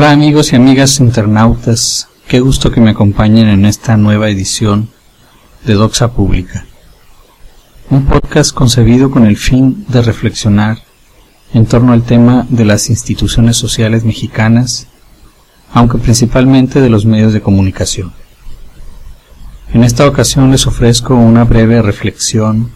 Hola amigos y amigas internautas, qué gusto que me acompañen en esta nueva edición de Doxa Pública, un podcast concebido con el fin de reflexionar en torno al tema de las instituciones sociales mexicanas, aunque principalmente de los medios de comunicación. En esta ocasión les ofrezco una breve reflexión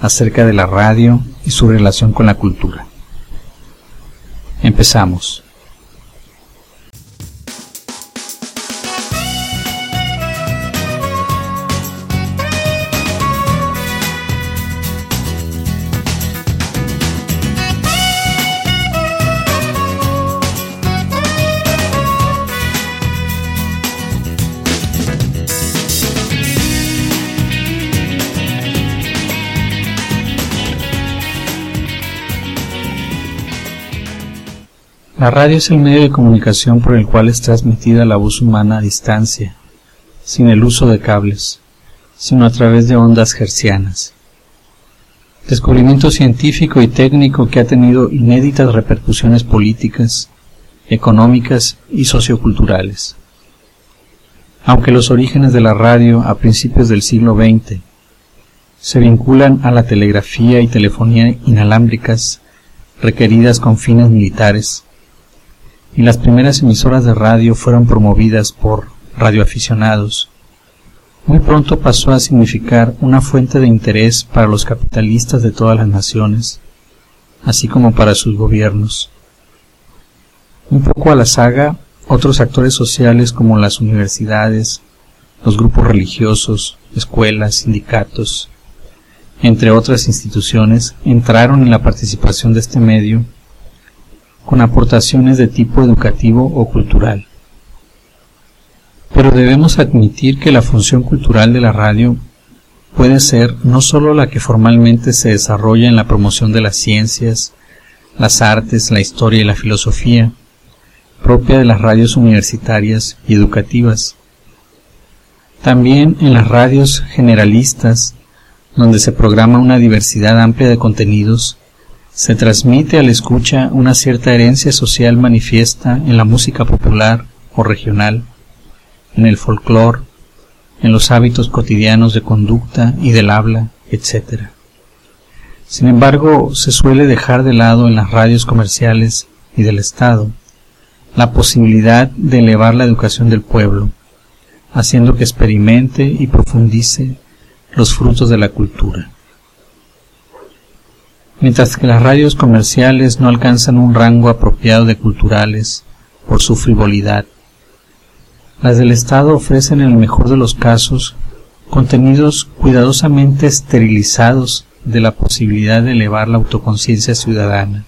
acerca de la radio y su relación con la cultura. Empezamos. La radio es el medio de comunicación por el cual es transmitida la voz humana a distancia, sin el uso de cables, sino a través de ondas hercianas. Descubrimiento científico y técnico que ha tenido inéditas repercusiones políticas, económicas y socioculturales. Aunque los orígenes de la radio a principios del siglo XX se vinculan a la telegrafía y telefonía inalámbricas requeridas con fines militares, y las primeras emisoras de radio fueron promovidas por radioaficionados. Muy pronto pasó a significar una fuente de interés para los capitalistas de todas las naciones, así como para sus gobiernos. Un poco a la saga, otros actores sociales como las universidades, los grupos religiosos, escuelas, sindicatos, entre otras instituciones, entraron en la participación de este medio con aportaciones de tipo educativo o cultural. Pero debemos admitir que la función cultural de la radio puede ser no sólo la que formalmente se desarrolla en la promoción de las ciencias, las artes, la historia y la filosofía, propia de las radios universitarias y educativas. También en las radios generalistas, donde se programa una diversidad amplia de contenidos se transmite al escucha una cierta herencia social manifiesta en la música popular o regional, en el folclore, en los hábitos cotidianos de conducta y del habla, etc. Sin embargo, se suele dejar de lado en las radios comerciales y del Estado la posibilidad de elevar la educación del pueblo, haciendo que experimente y profundice los frutos de la cultura mientras que las radios comerciales no alcanzan un rango apropiado de culturales por su frivolidad. Las del Estado ofrecen en el mejor de los casos contenidos cuidadosamente esterilizados de la posibilidad de elevar la autoconciencia ciudadana.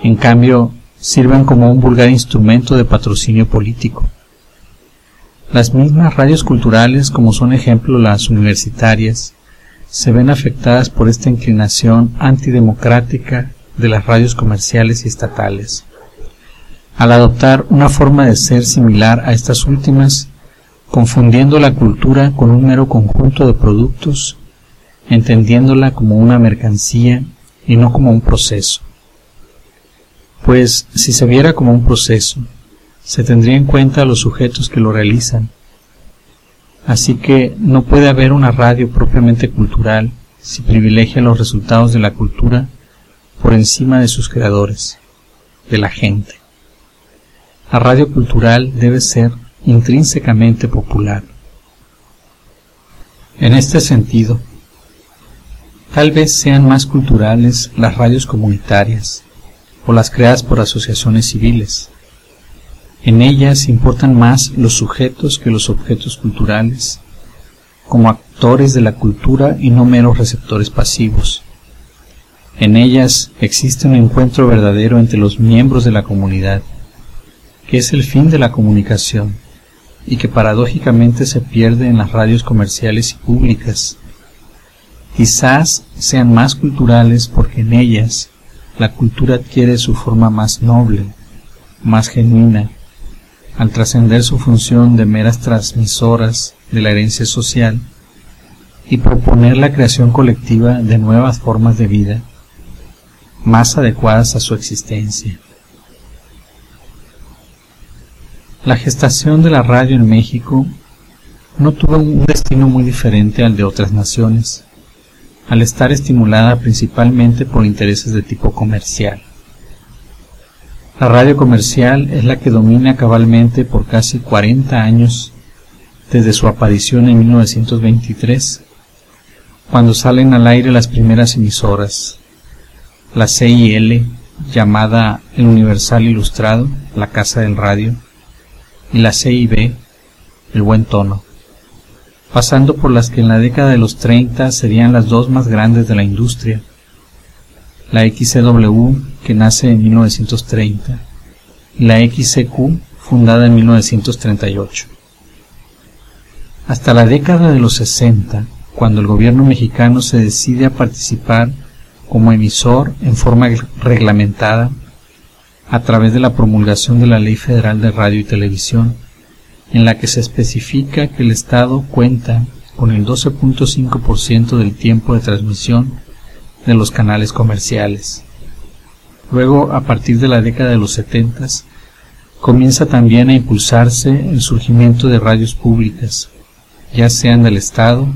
En cambio, sirven como un vulgar instrumento de patrocinio político. Las mismas radios culturales, como son ejemplo las universitarias, se ven afectadas por esta inclinación antidemocrática de las radios comerciales y estatales. Al adoptar una forma de ser similar a estas últimas, confundiendo la cultura con un mero conjunto de productos, entendiéndola como una mercancía y no como un proceso. Pues si se viera como un proceso, se tendría en cuenta a los sujetos que lo realizan, Así que no puede haber una radio propiamente cultural si privilegia los resultados de la cultura por encima de sus creadores, de la gente. La radio cultural debe ser intrínsecamente popular. En este sentido, tal vez sean más culturales las radios comunitarias o las creadas por asociaciones civiles, en ellas importan más los sujetos que los objetos culturales, como actores de la cultura y no meros receptores pasivos. En ellas existe un encuentro verdadero entre los miembros de la comunidad, que es el fin de la comunicación y que paradójicamente se pierde en las radios comerciales y públicas. Quizás sean más culturales porque en ellas la cultura adquiere su forma más noble, más genuina, al trascender su función de meras transmisoras de la herencia social y proponer la creación colectiva de nuevas formas de vida más adecuadas a su existencia. La gestación de la radio en México no tuvo un destino muy diferente al de otras naciones, al estar estimulada principalmente por intereses de tipo comercial. La radio comercial es la que domina cabalmente por casi 40 años desde su aparición en 1923, cuando salen al aire las primeras emisoras, la CIL, llamada El Universal Ilustrado, la Casa del Radio, y la CIB, El Buen Tono, pasando por las que en la década de los 30 serían las dos más grandes de la industria, la XCW, que nace en 1930, y la XCQ, fundada en 1938. Hasta la década de los 60, cuando el gobierno mexicano se decide a participar como emisor en forma reglamentada a través de la promulgación de la Ley Federal de Radio y Televisión, en la que se especifica que el Estado cuenta con el 12.5% del tiempo de transmisión de los canales comerciales. Luego, a partir de la década de los 70, comienza también a impulsarse el surgimiento de radios públicas, ya sean del Estado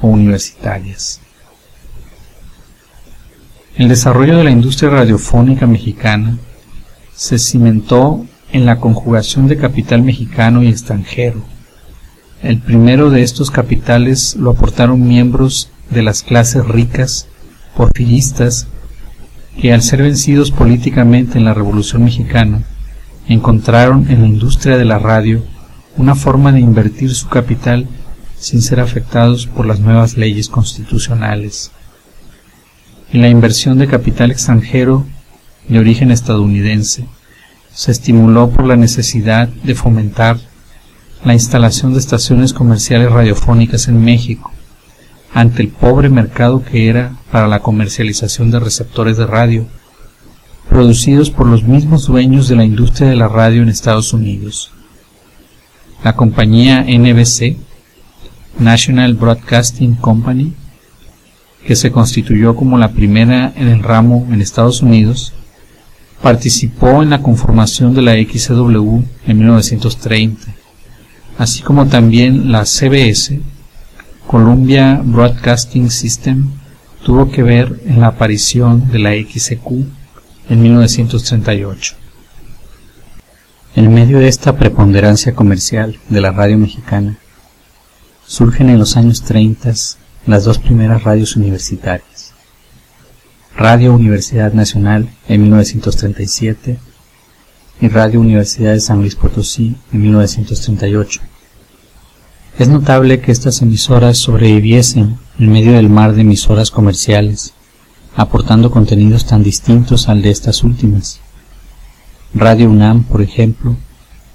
o universitarias. El desarrollo de la industria radiofónica mexicana se cimentó en la conjugación de capital mexicano y extranjero. El primero de estos capitales lo aportaron miembros de las clases ricas porfiristas que al ser vencidos políticamente en la Revolución Mexicana, encontraron en la industria de la radio una forma de invertir su capital sin ser afectados por las nuevas leyes constitucionales. En la inversión de capital extranjero de origen estadounidense, se estimuló por la necesidad de fomentar la instalación de estaciones comerciales radiofónicas en México, ante el pobre mercado que era para la comercialización de receptores de radio, producidos por los mismos dueños de la industria de la radio en Estados Unidos. La compañía NBC, National Broadcasting Company, que se constituyó como la primera en el ramo en Estados Unidos, participó en la conformación de la XW en 1930, así como también la CBS Columbia Broadcasting System tuvo que ver en la aparición de la XQ en 1938. En medio de esta preponderancia comercial de la radio mexicana, surgen en los años 30 las dos primeras radios universitarias. Radio Universidad Nacional en 1937 y Radio Universidad de San Luis Potosí en 1938 es notable que estas emisoras sobreviviesen en medio del mar de emisoras comerciales, aportando contenidos tan distintos al de estas últimas. Radio UNAM, por ejemplo,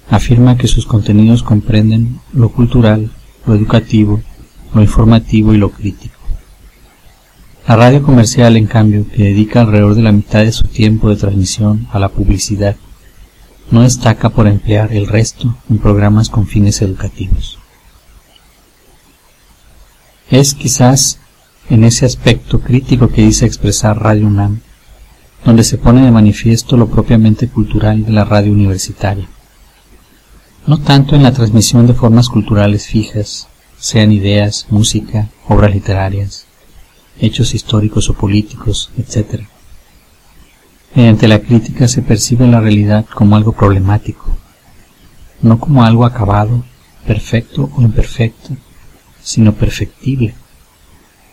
afirma que sus contenidos comprenden lo cultural, lo educativo, lo informativo y lo crítico. La radio comercial, en cambio, que dedica alrededor de la mitad de su tiempo de transmisión a la publicidad, no destaca por emplear el resto en programas con fines educativos. Es quizás en ese aspecto crítico que dice expresar Radio UNAM, donde se pone de manifiesto lo propiamente cultural de la radio universitaria. No tanto en la transmisión de formas culturales fijas, sean ideas, música, obras literarias, hechos históricos o políticos, etc. Mediante la crítica se percibe la realidad como algo problemático, no como algo acabado, perfecto o imperfecto, sino perfectible.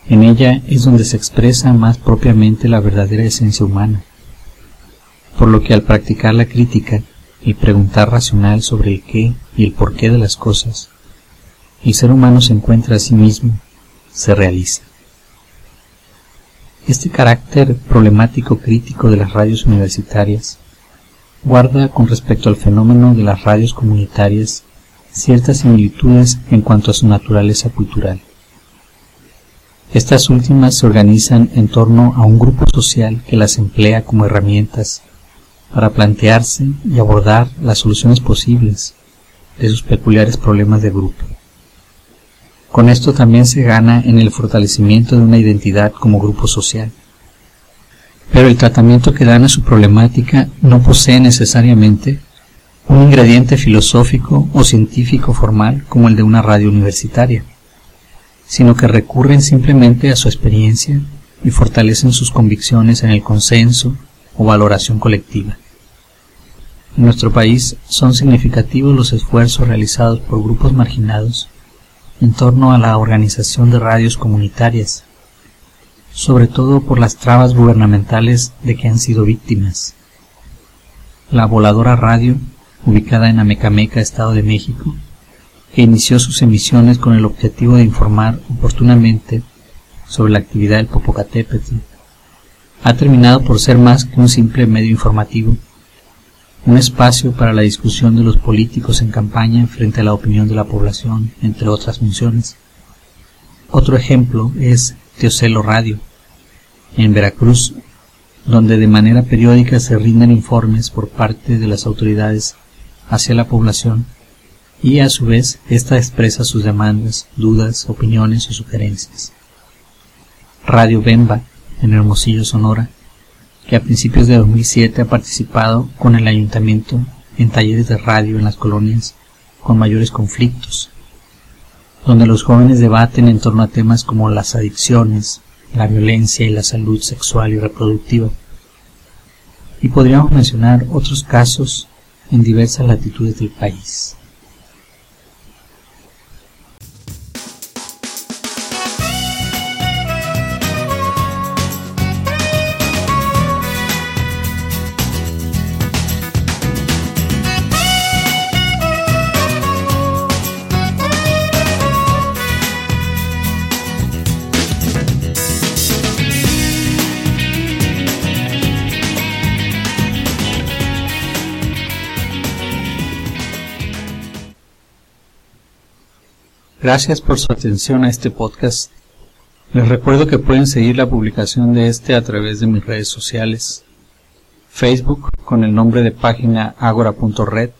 En ella es donde se expresa más propiamente la verdadera esencia humana, por lo que al practicar la crítica y preguntar racional sobre el qué y el porqué de las cosas, el ser humano se encuentra a sí mismo, se realiza. Este carácter problemático crítico de las radios universitarias guarda con respecto al fenómeno de las radios comunitarias ciertas similitudes en cuanto a su naturaleza cultural. Estas últimas se organizan en torno a un grupo social que las emplea como herramientas para plantearse y abordar las soluciones posibles de sus peculiares problemas de grupo. Con esto también se gana en el fortalecimiento de una identidad como grupo social. Pero el tratamiento que dan a su problemática no posee necesariamente un ingrediente filosófico o científico formal como el de una radio universitaria, sino que recurren simplemente a su experiencia y fortalecen sus convicciones en el consenso o valoración colectiva. En nuestro país son significativos los esfuerzos realizados por grupos marginados en torno a la organización de radios comunitarias, sobre todo por las trabas gubernamentales de que han sido víctimas. La Voladora Radio, ubicada en Amecameca, Estado de México, que inició sus emisiones con el objetivo de informar oportunamente sobre la actividad del Popocatépetl, ha terminado por ser más que un simple medio informativo, un espacio para la discusión de los políticos en campaña frente a la opinión de la población, entre otras funciones. Otro ejemplo es Teocelo Radio, en Veracruz, donde de manera periódica se rinden informes por parte de las autoridades hacia la población y a su vez ésta expresa sus demandas, dudas, opiniones o sugerencias. Radio Bemba, en Hermosillo, Sonora, que a principios de 2007 ha participado con el ayuntamiento en talleres de radio en las colonias con mayores conflictos, donde los jóvenes debaten en torno a temas como las adicciones, la violencia y la salud sexual y reproductiva. Y podríamos mencionar otros casos en diversas latitudes del país. Gracias por su atención a este podcast. Les recuerdo que pueden seguir la publicación de este a través de mis redes sociales. Facebook con el nombre de página agora.red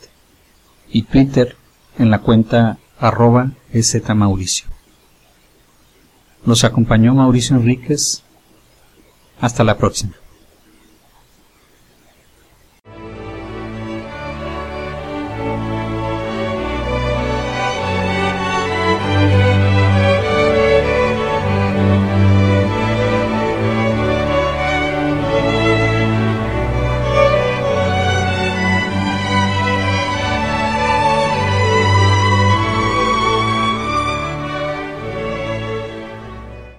y Twitter en la cuenta arroba Mauricio. Los acompañó Mauricio Enríquez. Hasta la próxima.